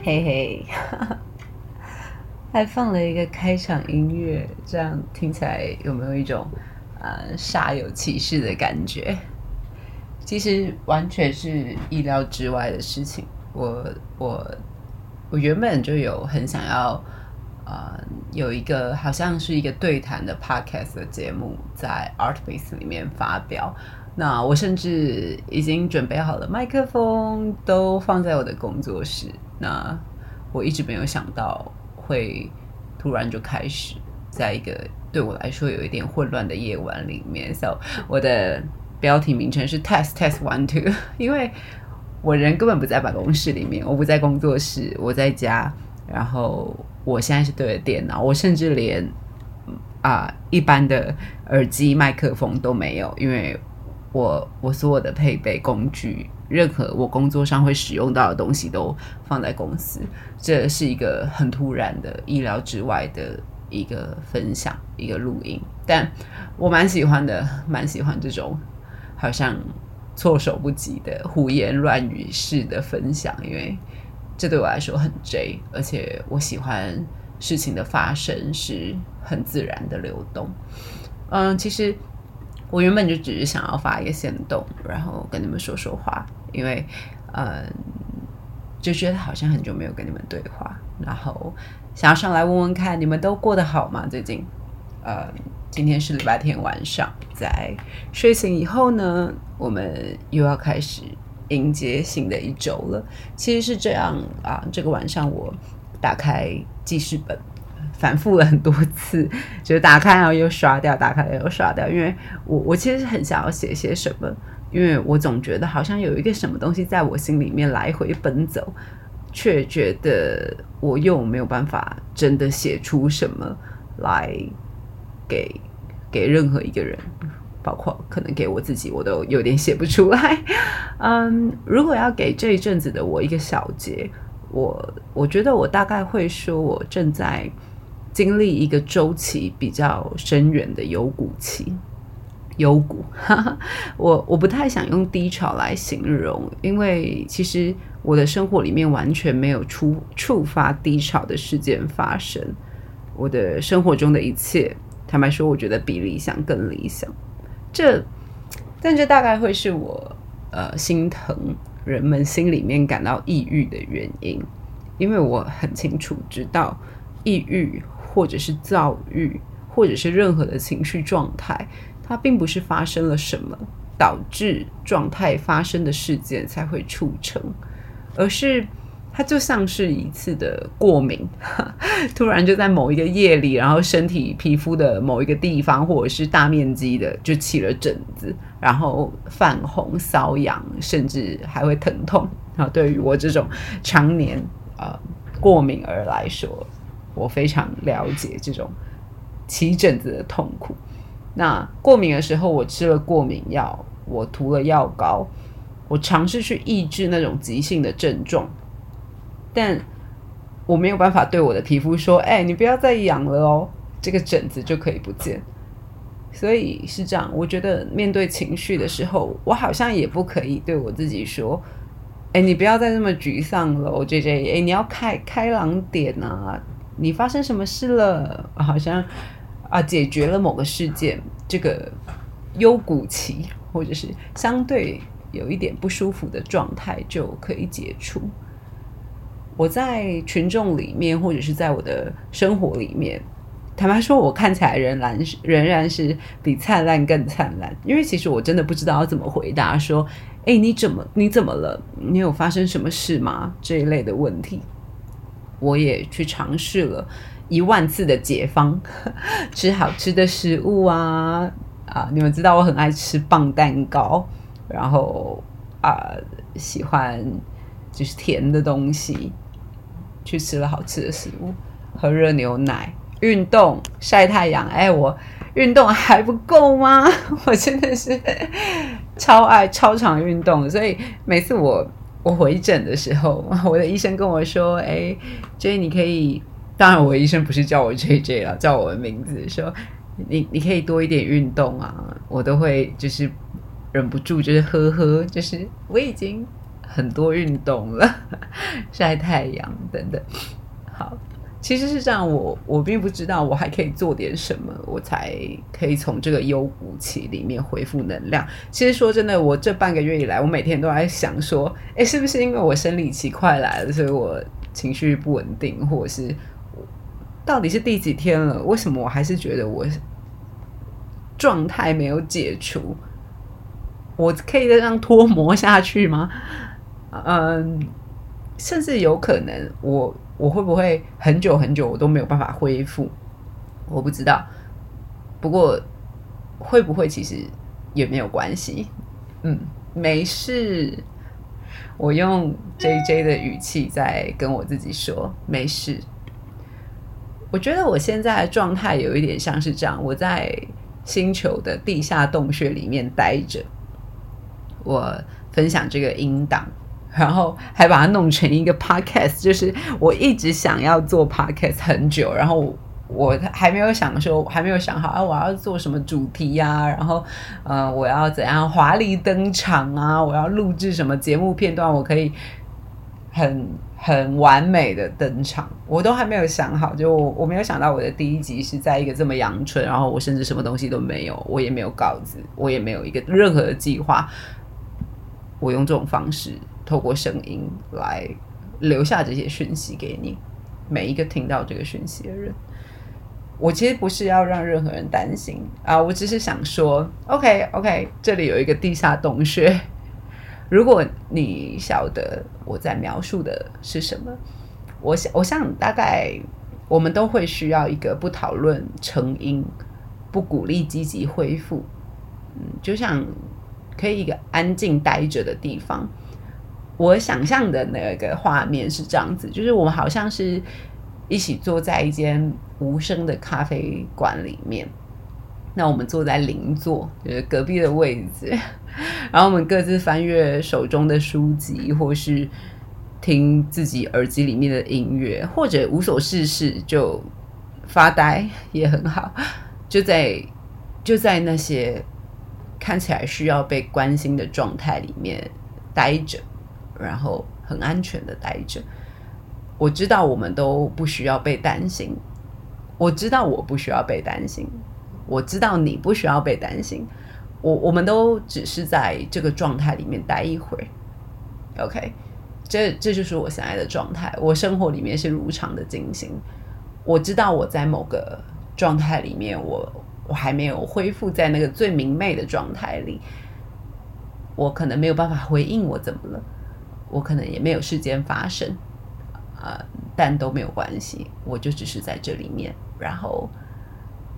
嘿嘿，还放了一个开场音乐，这样听起来有没有一种呃煞有其事的感觉？其实完全是意料之外的事情。我我我原本就有很想要呃有一个好像是一个对谈的 podcast 的节目在 Artbase 里面发表。那我甚至已经准备好了麦克风，都放在我的工作室。那我一直没有想到会突然就开始，在一个对我来说有一点混乱的夜晚里面。So 我的标题名称是 Test Test One Two，因为我人根本不在办公室里面，我不在工作室，我在家。然后我现在是对着电脑，我甚至连啊一般的耳机麦克风都没有，因为。我我所有的配备工具，任何我工作上会使用到的东西都放在公司。这是一个很突然的、意料之外的一个分享，一个录音。但我蛮喜欢的，蛮喜欢这种好像措手不及的胡言乱语式的分享，因为这对我来说很 J，而且我喜欢事情的发生是很自然的流动。嗯，其实。我原本就只是想要发一个行动，然后跟你们说说话，因为，嗯，就觉得好像很久没有跟你们对话，然后想要上来问问看你们都过得好吗？最近，呃，今天是礼拜天晚上，在睡醒以后呢，我们又要开始迎接新的一周了。其实是这样啊，这个晚上我打开记事本。反复了很多次，就是打开然后又刷掉，打开又刷掉。因为我我其实很想要写些什么，因为我总觉得好像有一个什么东西在我心里面来回奔走，却觉得我又没有办法真的写出什么来给给任何一个人，包括可能给我自己，我都有点写不出来。嗯，如果要给这一阵子的我一个小结，我我觉得我大概会说，我正在。经历一个周期比较深远的幽谷期，幽谷，我我不太想用低潮来形容，因为其实我的生活里面完全没有触触发低潮的事件发生。我的生活中的一切，坦白说，我觉得比理想更理想。这，但这大概会是我呃心疼人们心里面感到抑郁的原因，因为我很清楚知道抑郁。或者是躁郁，或者是任何的情绪状态，它并不是发生了什么导致状态发生的事件才会促成，而是它就像是一次的过敏，突然就在某一个夜里，然后身体皮肤的某一个地方，或者是大面积的就起了疹子，然后泛红、瘙痒，甚至还会疼痛。啊，对于我这种常年呃过敏儿来说。我非常了解这种起疹子的痛苦。那过敏的时候，我吃了过敏药，我涂了药膏，我尝试去抑制那种急性的症状，但我没有办法对我的皮肤说：“哎，你不要再痒了哦，这个疹子就可以不见。”所以是这样。我觉得面对情绪的时候，我好像也不可以对我自己说：“哎，你不要再这么沮丧了我，J J，哎，你要开开朗点啊。”你发生什么事了？好像啊，解决了某个事件，这个幽谷期或者是相对有一点不舒服的状态就可以解除。我在群众里面，或者是在我的生活里面，坦白说，我看起来仍然仍然是比灿烂更灿烂。因为其实我真的不知道要怎么回答说：“哎，你怎么你怎么了？你有发生什么事吗？”这一类的问题。我也去尝试了一万次的解方，吃好吃的食物啊啊！你们知道我很爱吃棒蛋糕，然后啊喜欢就是甜的东西，去吃了好吃的食物，喝热牛奶，运动，晒太阳。哎，我运动还不够吗？我真的是 超爱超常运动，所以每次我。我回诊的时候，我的医生跟我说：“哎，J，你可以当然，我医生不是叫我 J J 了，叫我的名字，说你你可以多一点运动啊，我都会就是忍不住就是呵呵，就是我已经很多运动了，晒太阳等等。好，其实是这样，我我并不知道我还可以做点什么，我才可以从这个幽谷期里面恢复能量。其实说真的，我这半个月以来，我每天都在想说，哎，是不是因为我生理期快来了，所以我情绪不稳定，或者是？到底是第几天了？为什么我还是觉得我状态没有解除？我可以这样拖磨下去吗？嗯，甚至有可能，我我会不会很久很久我都没有办法恢复？我不知道。不过会不会其实也没有关系？嗯，没事。我用 J J 的语气在跟我自己说，没事。我觉得我现在的状态有一点像是这样，我在星球的地下洞穴里面待着，我分享这个音档，然后还把它弄成一个 podcast，就是我一直想要做 podcast 很久，然后我还没有想说，还没有想好啊，我要做什么主题呀，然后呃，我要怎样华丽登场啊，我要录制什么节目片段，我可以很。很完美的登场，我都还没有想好，就我我没有想到我的第一集是在一个这么阳春，然后我甚至什么东西都没有，我也没有稿子，我也没有一个任何的计划，我用这种方式透过声音来留下这些讯息给你，每一个听到这个讯息的人，我其实不是要让任何人担心啊，我只是想说，OK OK，这里有一个地下洞穴。如果你晓得我在描述的是什么，我想，我想大概我们都会需要一个不讨论成因、不鼓励积极恢复，嗯，就像可以一个安静待着的地方。我想象的那个画面是这样子，就是我们好像是一起坐在一间无声的咖啡馆里面。那我们坐在邻座，就是隔壁的位置，然后我们各自翻阅手中的书籍，或是听自己耳机里面的音乐，或者无所事事就发呆也很好。就在就在那些看起来需要被关心的状态里面待着，然后很安全的待着。我知道我们都不需要被担心，我知道我不需要被担心。我知道你不需要被担心，我我们都只是在这个状态里面待一会，OK，这这就是我现在的状态。我生活里面是如常的进行。我知道我在某个状态里面，我我还没有恢复在那个最明媚的状态里，我可能没有办法回应我怎么了，我可能也没有事件发生，啊，但都没有关系，我就只是在这里面，然后。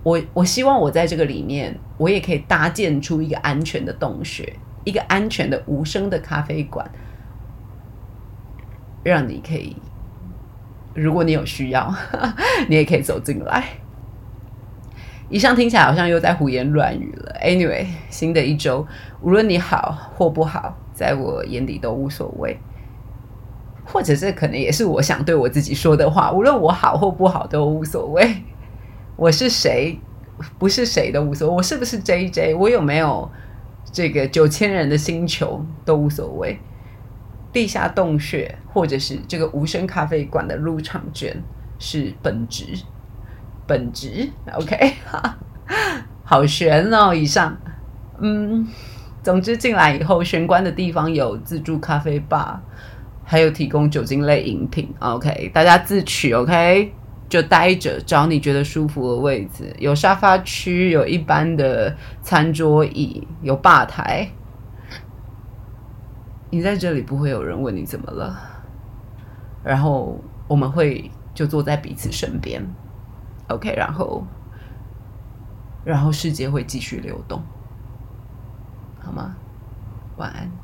我我希望我在这个里面，我也可以搭建出一个安全的洞穴，一个安全的无声的咖啡馆，让你可以，如果你有需要，你也可以走进来。以上听起来好像又在胡言乱语了。Anyway，新的一周，无论你好或不好，在我眼里都无所谓，或者这可能也是我想对我自己说的话。无论我好或不好都无所谓。我是谁，不是谁都无所谓。我是不是 J J，我有没有这个九千人的星球都无所谓。地下洞穴或者是这个无声咖啡馆的入场券是本职，本职 OK，好悬哦。以上，嗯，总之进来以后，玄关的地方有自助咖啡吧，还有提供酒精类饮品。OK，大家自取 OK。就待着，找你觉得舒服的位置。有沙发区，有一般的餐桌椅，有吧台。你在这里不会有人问你怎么了，然后我们会就坐在彼此身边，OK，然后，然后世界会继续流动，好吗？晚安。